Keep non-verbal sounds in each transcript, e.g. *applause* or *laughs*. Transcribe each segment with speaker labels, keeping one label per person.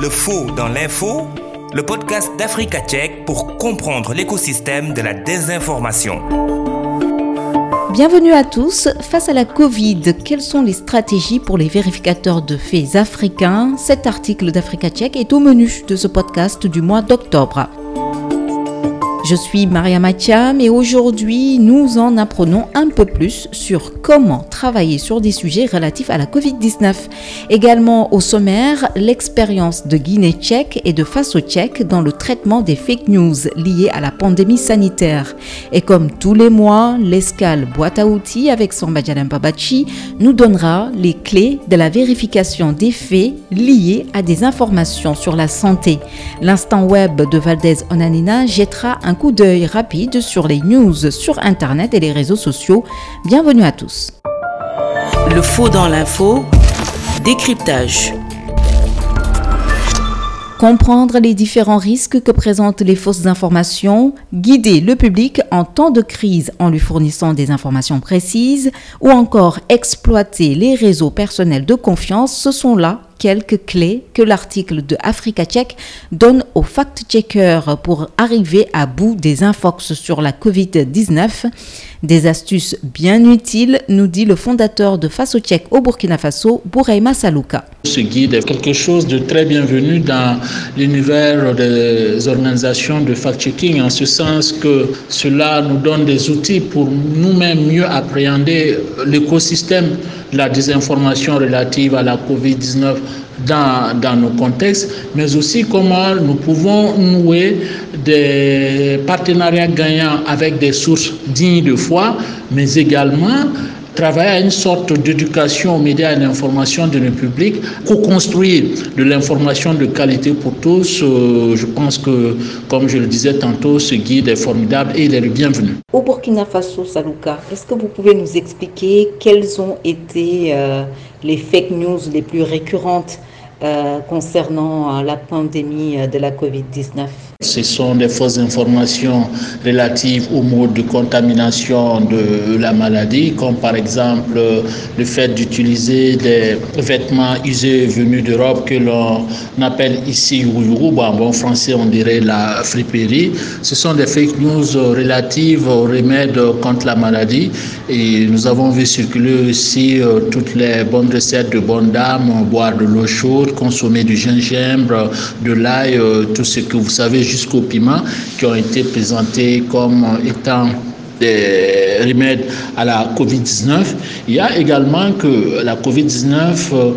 Speaker 1: Le faux dans l'info, le podcast d'Africa Tchèque pour comprendre l'écosystème de la désinformation.
Speaker 2: Bienvenue à tous. Face à la Covid, quelles sont les stratégies pour les vérificateurs de faits africains? Cet article d'Africa Tchèque est au menu de ce podcast du mois d'octobre. Je suis Maria Mathiam et aujourd'hui nous en apprenons un peu plus sur comment travailler sur des sujets relatifs à la Covid-19. Également au sommaire, l'expérience de Guinée tchèque et de Faso tchèque dans le traitement des fake news liées à la pandémie sanitaire. Et comme tous les mois, l'escale boîte à outils avec Samba Babachi nous donnera les clés de la vérification des faits liés à des informations sur la santé. L'instant web de Valdez Onanina jettera un coup d'œil rapide sur les news sur Internet et les réseaux sociaux. Bienvenue à tous.
Speaker 3: Le faux dans l'info, décryptage.
Speaker 2: Comprendre les différents risques que présentent les fausses informations, guider le public en temps de crise en lui fournissant des informations précises, ou encore exploiter les réseaux personnels de confiance, ce sont là quelques clés que l'article de Africa donne aux fact-checkers pour arriver à bout des infox sur la Covid-19. Des astuces bien utiles, nous dit le fondateur de Faso Check au Burkina Faso, Bouraima Salouka.
Speaker 4: Ce guide est quelque chose de très bienvenu dans l'univers des organisations de fact-checking, en ce sens que cela nous donne des outils pour nous-mêmes mieux appréhender l'écosystème de la désinformation relative à la COVID-19 dans, dans, nos contextes, mais aussi comment nous pouvons nouer des partenariats gagnants avec des sources dignes de foi, mais également travailler à une sorte d'éducation aux médias et à l'information de nos publics, co-construire de l'information de qualité pour tous. Euh, je pense que, comme je le disais tantôt, ce guide est formidable et il est le bienvenu.
Speaker 2: Au Burkina Faso, Saluka, est-ce que vous pouvez nous expliquer quelles ont été euh, les fake news les plus récurrentes euh, concernant la pandémie de la COVID-19
Speaker 4: ce sont des fausses informations relatives au mode de contamination de la maladie, comme par exemple le fait d'utiliser des vêtements usés venus d'Europe que l'on appelle ici Ouyourou, bon français on dirait la friperie. Ce sont des fake news relatives aux remèdes contre la maladie. Et nous avons vu circuler aussi euh, toutes les bonnes recettes de bonnes dames, boire de l'eau chaude, consommer du gingembre, de l'ail, euh, tout ce que vous savez jusqu'au piment qui ont été présentés comme étant des remèdes à la COVID-19. Il y a également que la COVID-19, euh,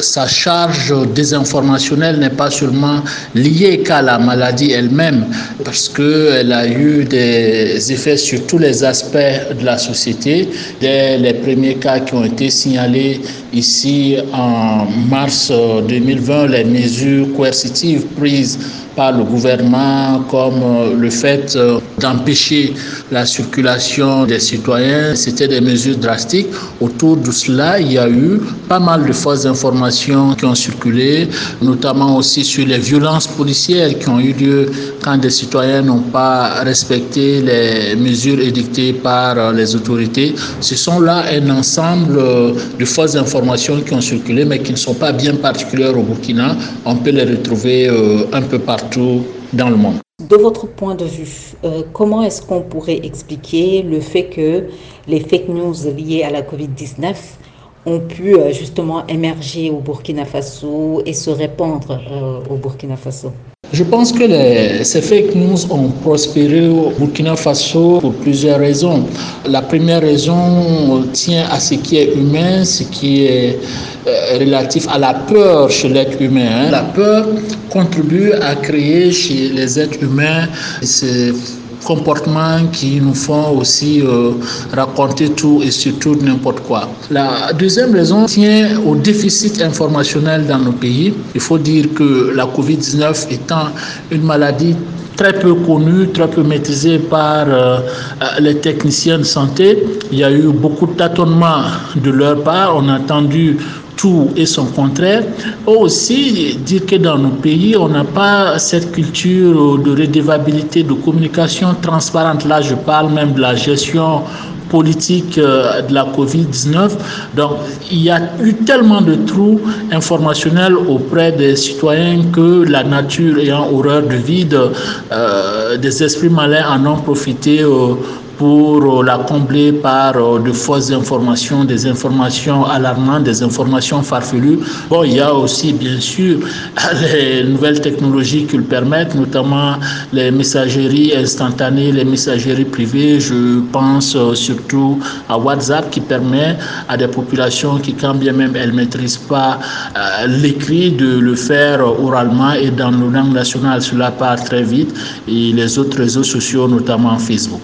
Speaker 4: sa charge désinformationnelle n'est pas seulement liée qu'à la maladie elle-même, parce qu'elle a eu des effets sur tous les aspects de la société. Dès les premiers cas qui ont été signalés ici en mars 2020, euh, les mesures coercitives prises par le gouvernement, comme euh, le fait euh, d'empêcher la circulation des citoyens. C'était des mesures drastiques. Autour de cela, il y a eu pas mal de fausses informations qui ont circulé, notamment aussi sur les violences policières qui ont eu lieu quand des citoyens n'ont pas respecté les mesures édictées par euh, les autorités. Ce sont là un ensemble de fausses informations qui ont circulé, mais qui ne sont pas bien particulières au Burkina. On peut les retrouver un peu partout
Speaker 2: De votre point de vue, euh, comment est-ce qu'on pourrait expliquer le fait que les fake news liées à la COVID-19 ont pu euh, justement émerger au Burkina Faso et se répandre euh, au Burkina Faso?
Speaker 4: Je pense que les, ces fake news ont prospéré au Burkina Faso pour plusieurs raisons. La première raison tient à ce qui est humain, ce qui est euh, relatif à la peur chez l'être humain. Hein. La peur contribue à créer chez les êtres humains ces comportements qui nous font aussi euh, raconter tout et surtout n'importe quoi. La deuxième raison tient au déficit informationnel dans nos pays. Il faut dire que la COVID-19 étant une maladie très peu connue, très peu maîtrisée par euh, les techniciens de santé. Il y a eu beaucoup de tâtonnements de leur part. On a entendu tout et son contraire. Aussi, dire que dans nos pays, on n'a pas cette culture de redevabilité, de communication transparente. Là, je parle même de la gestion politique euh, de la COVID-19. Donc, il y a eu tellement de trous informationnels auprès des citoyens que la nature ayant horreur de vide, euh, des esprits malins en ont profité euh, pour la combler par euh, de fausses informations, des informations alarmantes, des informations farfelues. Bon, il y a aussi, bien sûr, *laughs* les nouvelles technologies qui le permettent, notamment les messageries instantanées, les messageries privées. Je pense euh, surtout à WhatsApp qui permet à des populations qui, quand bien même elles ne maîtrisent pas euh, l'écrit, de le faire oralement et dans nos langues nationales, cela part très vite. Et les autres réseaux sociaux, notamment Facebook.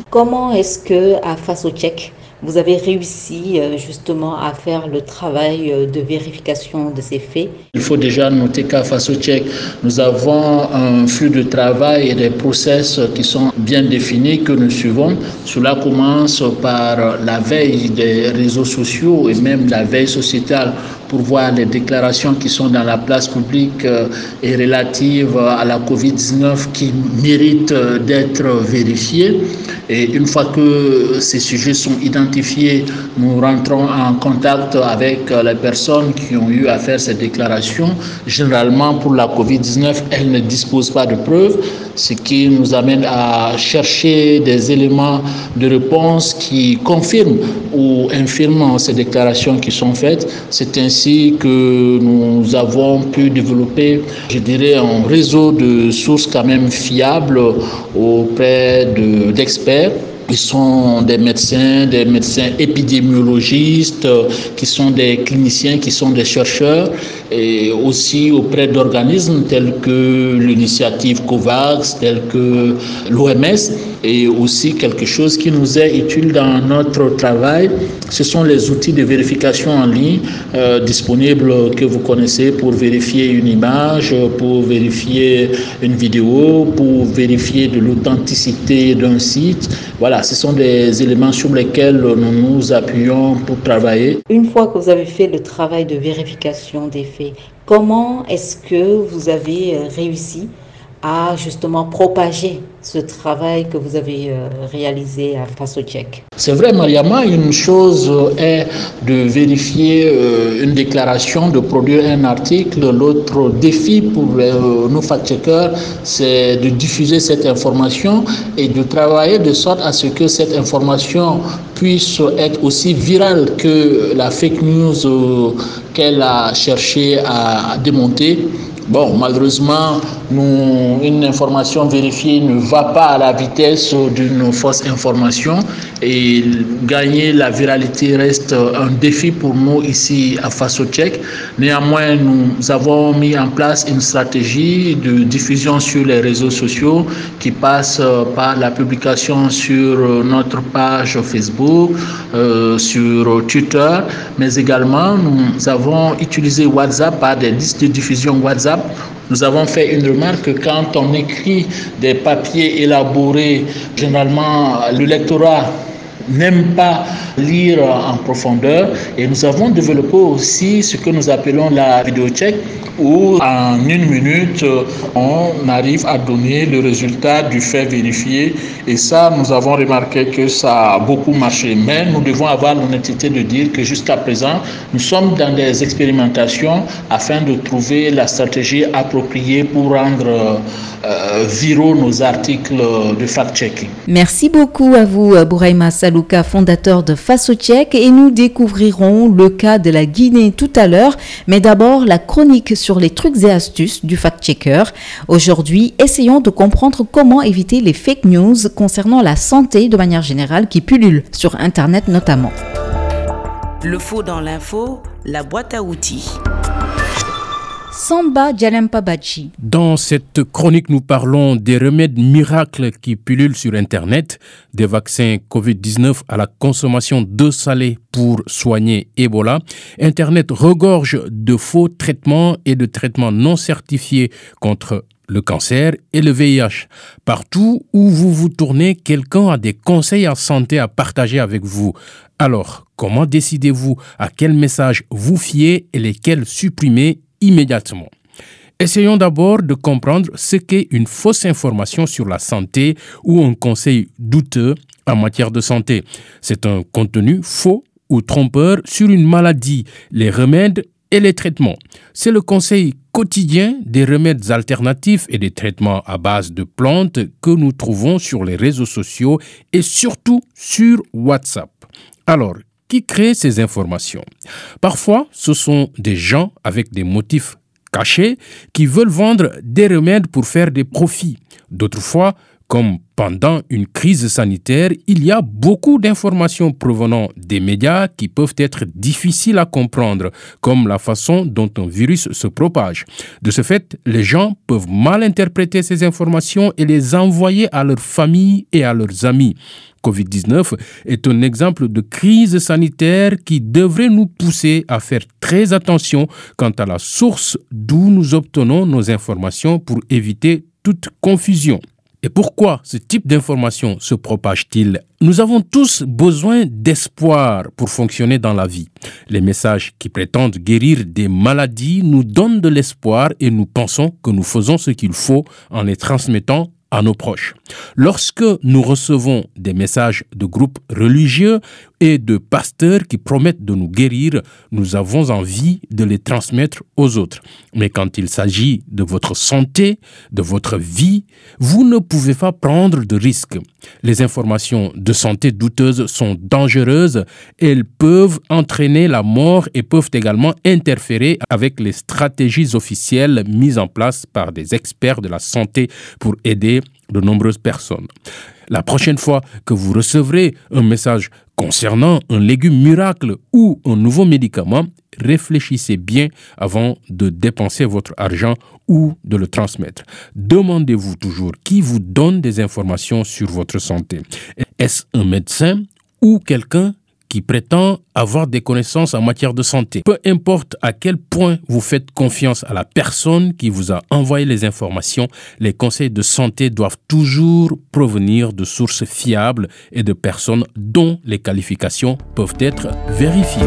Speaker 2: Est-ce que à face au tchèque, vous avez réussi euh, justement à faire le travail euh, de vérification de ces faits?
Speaker 4: Il faut déjà noter qu'à Faso Tchèque, nous avons un flux de travail et des process qui sont bien définis que nous suivons. Cela commence par la veille des réseaux sociaux et même la veille sociétale pour voir les déclarations qui sont dans la place publique euh, et relatives à la COVID-19 qui méritent d'être vérifiées. Et une fois que ces sujets sont identifiés, nous rentrons en contact avec les personnes qui ont eu à faire ces déclarations. Généralement, pour la COVID-19, elles ne disposent pas de preuves, ce qui nous amène à chercher des éléments de réponse qui confirment ou infirment ces déclarations qui sont faites. C'est ainsi que nous avons pu développer, je dirais, un réseau de sources quand même fiables auprès d'experts ils sont des médecins, des médecins épidémiologistes, qui sont des cliniciens, qui sont des chercheurs, et aussi auprès d'organismes tels que l'initiative COVAX, tels que l'OMS, et aussi quelque chose qui nous est utile dans notre travail, ce sont les outils de vérification en ligne euh, disponibles que vous connaissez pour vérifier une image, pour vérifier une vidéo, pour vérifier de l'authenticité d'un site. Voilà, ce sont des éléments sur lesquels nous nous appuyons pour travailler.
Speaker 2: Une fois que vous avez fait le travail de vérification des faits, comment est-ce que vous avez euh, réussi à justement propager ce travail que vous avez euh, réalisé à Faso Tchèque
Speaker 4: C'est vrai, Mariama, une chose est de vérifier euh, une déclaration, de produire un article. L'autre défi pour euh, nos fact-checkers, c'est de diffuser cette information et de travailler de sorte à ce que cette information puisse être aussi virale que la fake news qu'elle a cherché à démonter. Bon, malheureusement, une information vérifiée ne va pas à la vitesse d'une fausse information et gagner la viralité reste un défi pour nous ici à Faso Tchèque. Néanmoins, nous avons mis en place une stratégie de diffusion sur les réseaux sociaux qui passe par la publication sur notre page Facebook, euh, sur Twitter, mais également nous avons utilisé WhatsApp par des listes de diffusion WhatsApp nous avons fait une remarque. Que quand on écrit des papiers élaborés, généralement le lectorat n'aime pas lire en profondeur. Et nous avons développé aussi ce que nous appelons la vidéo check où en une minute on arrive à donner le résultat du fait vérifié. Et ça nous avons remarqué que ça a beaucoup marché. Mais nous devons avoir l'honnêteté de dire que jusqu'à présent nous sommes dans des expérimentations afin de trouver la stratégie appropriée pour rendre euh, viraux nos articles de fact-checking.
Speaker 2: Merci beaucoup à vous Bouraïma Salouka, fondateur de Faso Tchèque et nous découvrirons le cas de la Guinée tout à l'heure mais d'abord la chronique sur les trucs et astuces du fact-checker. Aujourd'hui, essayons de comprendre comment éviter les fake news concernant la santé de manière générale qui pullulent sur Internet notamment.
Speaker 3: Le faux dans l'info, la boîte à outils.
Speaker 2: Samba Bachi.
Speaker 5: Dans cette chronique, nous parlons des remèdes miracles qui pullulent sur Internet, des vaccins Covid-19 à la consommation d'eau salée pour soigner Ebola. Internet regorge de faux traitements et de traitements non certifiés contre le cancer et le VIH. Partout où vous vous tournez, quelqu'un a des conseils en santé à partager avec vous. Alors, comment décidez-vous à quel message vous fiez et lesquels supprimer immédiatement. Essayons d'abord de comprendre ce qu'est une fausse information sur la santé ou un conseil douteux en matière de santé. C'est un contenu faux ou trompeur sur une maladie, les remèdes et les traitements. C'est le conseil quotidien des remèdes alternatifs et des traitements à base de plantes que nous trouvons sur les réseaux sociaux et surtout sur WhatsApp. Alors, qui crée ces informations Parfois, ce sont des gens avec des motifs cachés qui veulent vendre des remèdes pour faire des profits. D'autres fois, comme pendant une crise sanitaire, il y a beaucoup d'informations provenant des médias qui peuvent être difficiles à comprendre, comme la façon dont un virus se propage. De ce fait, les gens peuvent mal interpréter ces informations et les envoyer à leur famille et à leurs amis. Covid-19 est un exemple de crise sanitaire qui devrait nous pousser à faire très attention quant à la source d'où nous obtenons nos informations pour éviter toute confusion. Et pourquoi ce type d'information se propage-t-il? Nous avons tous besoin d'espoir pour fonctionner dans la vie. Les messages qui prétendent guérir des maladies nous donnent de l'espoir et nous pensons que nous faisons ce qu'il faut en les transmettant à nos proches. Lorsque nous recevons des messages de groupes religieux et de pasteurs qui promettent de nous guérir, nous avons envie de les transmettre aux autres. Mais quand il s'agit de votre santé, de votre vie, vous ne pouvez pas prendre de risques. Les informations de santé douteuses sont dangereuses, elles peuvent entraîner la mort et peuvent également interférer avec les stratégies officielles mises en place par des experts de la santé pour aider de nombreuses personnes. La prochaine fois que vous recevrez un message concernant un légume miracle ou un nouveau médicament, réfléchissez bien avant de dépenser votre argent ou de le transmettre. Demandez-vous toujours qui vous donne des informations sur votre santé. Est-ce un médecin ou quelqu'un qui prétend avoir des connaissances en matière de santé. Peu importe à quel point vous faites confiance à la personne qui vous a envoyé les informations, les conseils de santé doivent toujours provenir de sources fiables et de personnes dont les qualifications peuvent être vérifiées.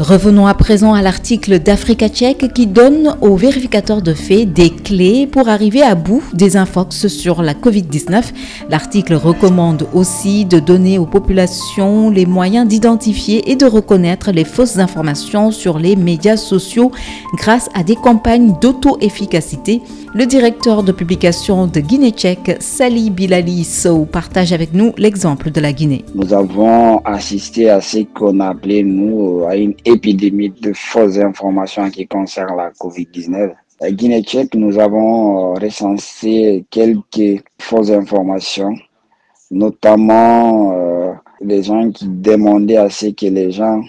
Speaker 2: Revenons à présent à l'article d'Africa Tchèque qui donne aux vérificateurs de faits des clés pour arriver à bout des infox sur la Covid-19. L'article recommande aussi de donner aux populations les moyens d'identifier et de reconnaître les fausses informations sur les médias sociaux grâce à des campagnes d'auto-efficacité. Le directeur de publication de Guinée tchèque, Sali Bilali Sow, partage avec nous l'exemple de la Guinée.
Speaker 6: Nous avons assisté à ce qu'on appelait, nous, à une épidémie de fausses informations qui concernent la COVID-19. À Guinée tchèque, nous avons euh, recensé quelques fausses informations, notamment euh, les gens qui demandaient à ce que les gens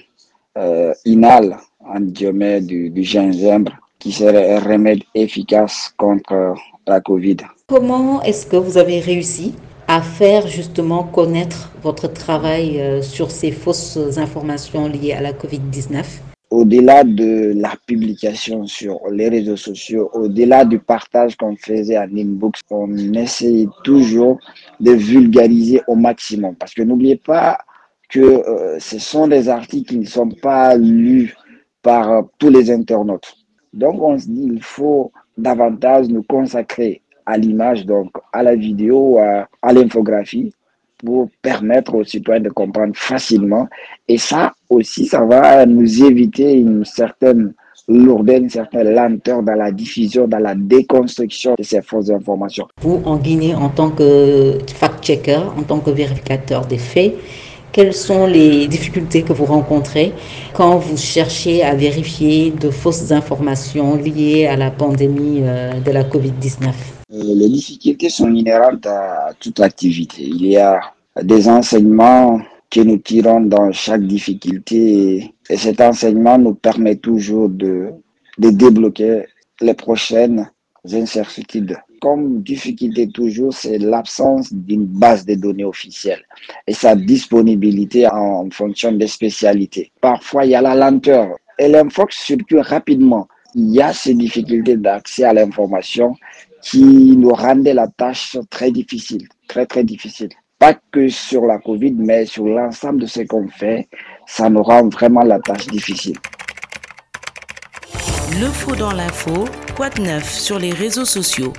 Speaker 6: euh, inhalent en diomètre du gingembre qui serait un remède efficace contre la COVID.
Speaker 2: Comment est-ce que vous avez réussi à faire justement connaître votre travail euh, sur ces fausses informations liées à la COVID-19
Speaker 6: au-delà de la publication sur les réseaux sociaux, au-delà du partage qu'on faisait en inbox, on essaye toujours de vulgariser au maximum. Parce que n'oubliez pas que euh, ce sont des articles qui ne sont pas lus par euh, tous les internautes. Donc, on se dit, il faut davantage nous consacrer à l'image, donc à la vidéo, à, l'infographie, pour permettre aux citoyens de comprendre facilement. Et ça aussi, ça va nous éviter une certaine lourdeur, une certaine lenteur dans la diffusion, dans la déconstruction de ces fausses informations.
Speaker 2: Vous, en Guinée, en tant que fact-checker, en tant que vérificateur des faits, quelles sont les difficultés que vous rencontrez quand vous cherchez à vérifier de fausses informations liées à la pandémie euh, de la COVID-19 euh,
Speaker 6: Les difficultés sont inhérentes à toute activité. Il y a des enseignements que nous tirons dans chaque difficulté et cet enseignement nous permet toujours de, de débloquer les prochaines incertitudes comme difficulté toujours, c'est l'absence d'une base de données officielle et sa disponibilité en fonction des spécialités. Parfois, il y a la lenteur et l'infox circule rapidement. Il y a ces difficultés d'accès à l'information qui nous rendaient la tâche très difficile, très très difficile. Pas que sur la COVID, mais sur l'ensemble de ce qu'on fait, ça nous rend vraiment la tâche difficile.
Speaker 3: Le faux dans l'info, quoi de neuf sur les réseaux sociaux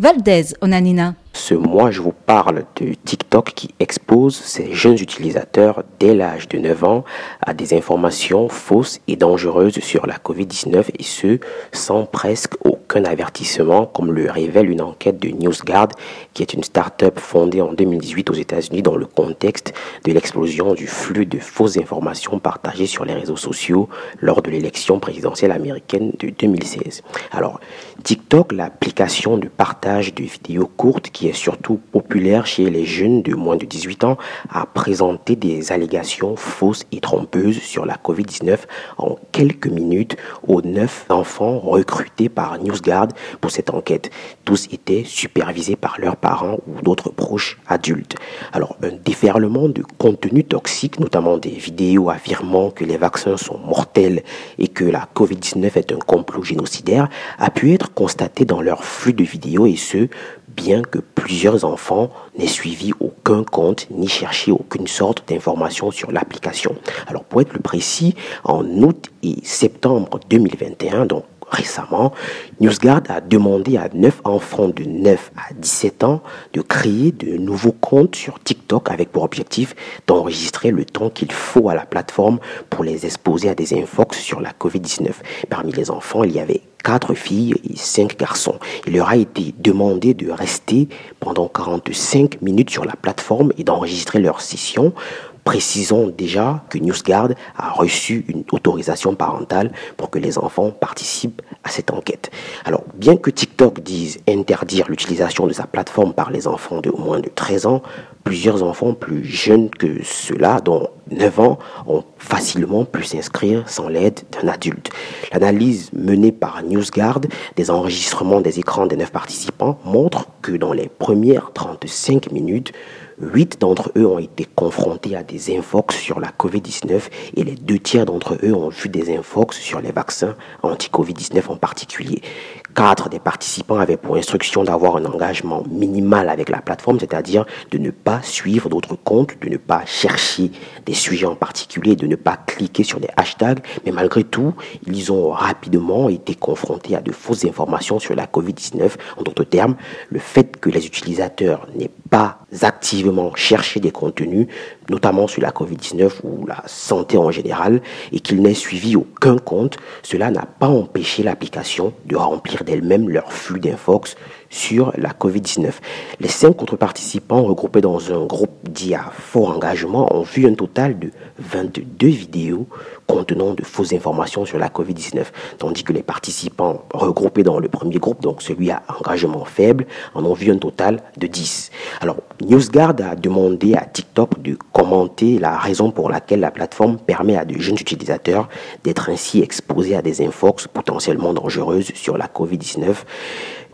Speaker 2: Valdez Onanina.
Speaker 7: Ce mois, je vous parle de TikTok qui expose ses jeunes utilisateurs dès l'âge de 9 ans à des informations fausses et dangereuses sur la COVID-19 et ce, sans presque aucun avertissement, comme le révèle une enquête de NewsGuard, qui est une start-up fondée en 2018 aux États-Unis dans le contexte de l'explosion du flux de fausses informations partagées sur les réseaux sociaux lors de l'élection présidentielle américaine de 2016. Alors, TikTok, l'application de partage de vidéos courtes qui est surtout populaire chez les jeunes de moins de 18 ans, a présenté des allégations fausses et trompeuses sur la COVID-19 en quelques minutes aux neuf enfants recrutés par NewsGuard pour cette enquête. Tous étaient supervisés par leurs parents ou d'autres proches adultes. Alors, un déferlement de contenu toxique, notamment des vidéos affirmant que les vaccins sont mortels et que la COVID-19 est un complot génocidaire, a pu être constaté dans leur flux de vidéos et ce, bien que plusieurs enfants n'aient suivi aucun compte ni cherché aucune sorte d'information sur l'application. Alors pour être plus précis, en août et septembre 2021, donc récemment, NewsGuard a demandé à 9 enfants de 9 à 17 ans de créer de nouveaux comptes sur TikTok avec pour objectif d'enregistrer le temps qu'il faut à la plateforme pour les exposer à des infox sur la COVID-19. Parmi les enfants, il y avait quatre filles et cinq garçons. Il leur a été demandé de rester pendant 45 minutes sur la plateforme et d'enregistrer leur session Précisons déjà que NewsGuard a reçu une autorisation parentale pour que les enfants participent à cette enquête. Alors, bien que TikTok dise interdire l'utilisation de sa plateforme par les enfants de moins de 13 ans, plusieurs enfants plus jeunes que ceux-là, dont 9 ans, ont facilement pu s'inscrire sans l'aide d'un adulte. L'analyse menée par NewsGuard des enregistrements des écrans des 9 participants montre que dans les premières 35 minutes, Huit d'entre eux ont été confrontés à des infox sur la COVID-19 et les deux tiers d'entre eux ont vu des infox sur les vaccins anti-COVID-19 en particulier. Quatre des participants avaient pour instruction d'avoir un engagement minimal avec la plateforme, c'est-à-dire de ne pas suivre d'autres comptes, de ne pas chercher des sujets en particulier, de ne pas cliquer sur des hashtags. Mais malgré tout, ils ont rapidement été confrontés à de fausses informations sur la COVID-19. En d'autres termes, le fait que les utilisateurs n'aient pas activement cherché des contenus, notamment sur la COVID-19 ou la santé en général, et qu'ils n'aient suivi aucun compte, cela n'a pas empêché l'application de remplir d'elle-même leur flux d'infox sur la COVID-19. Les cinq autres participants regroupés dans un groupe dit à fort engagement ont vu un total de 22 vidéos contenant de fausses informations sur la COVID-19, tandis que les participants regroupés dans le premier groupe, donc celui à engagement faible, en ont vu un total de 10. Alors, NewsGuard a demandé à TikTok de commenter la raison pour laquelle la plateforme permet à de jeunes utilisateurs d'être ainsi exposés à des infox potentiellement dangereuses sur la COVID-19.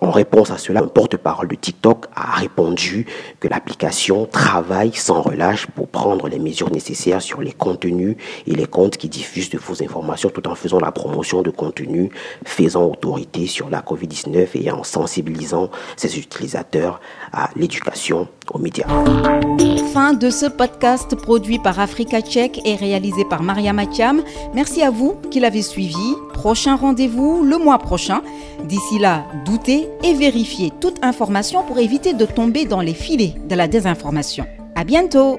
Speaker 7: En réponse à cela, un porte-parole de TikTok a répondu que l'application travaille sans relâche pour prendre les mesures nécessaires sur les contenus et les comptes qui diffusent de fausses informations tout en faisant la promotion de contenus faisant autorité sur la COVID-19 et en sensibilisant ses utilisateurs à l'éducation aux médias.
Speaker 2: Fin de ce podcast produit par Africa Tchèque et réalisé par Maria Matiam. Merci à vous qui l'avez suivi. Prochain rendez-vous le mois prochain. D'ici là, doutez et vérifiez toute information pour éviter de tomber dans les filets de la désinformation. À bientôt!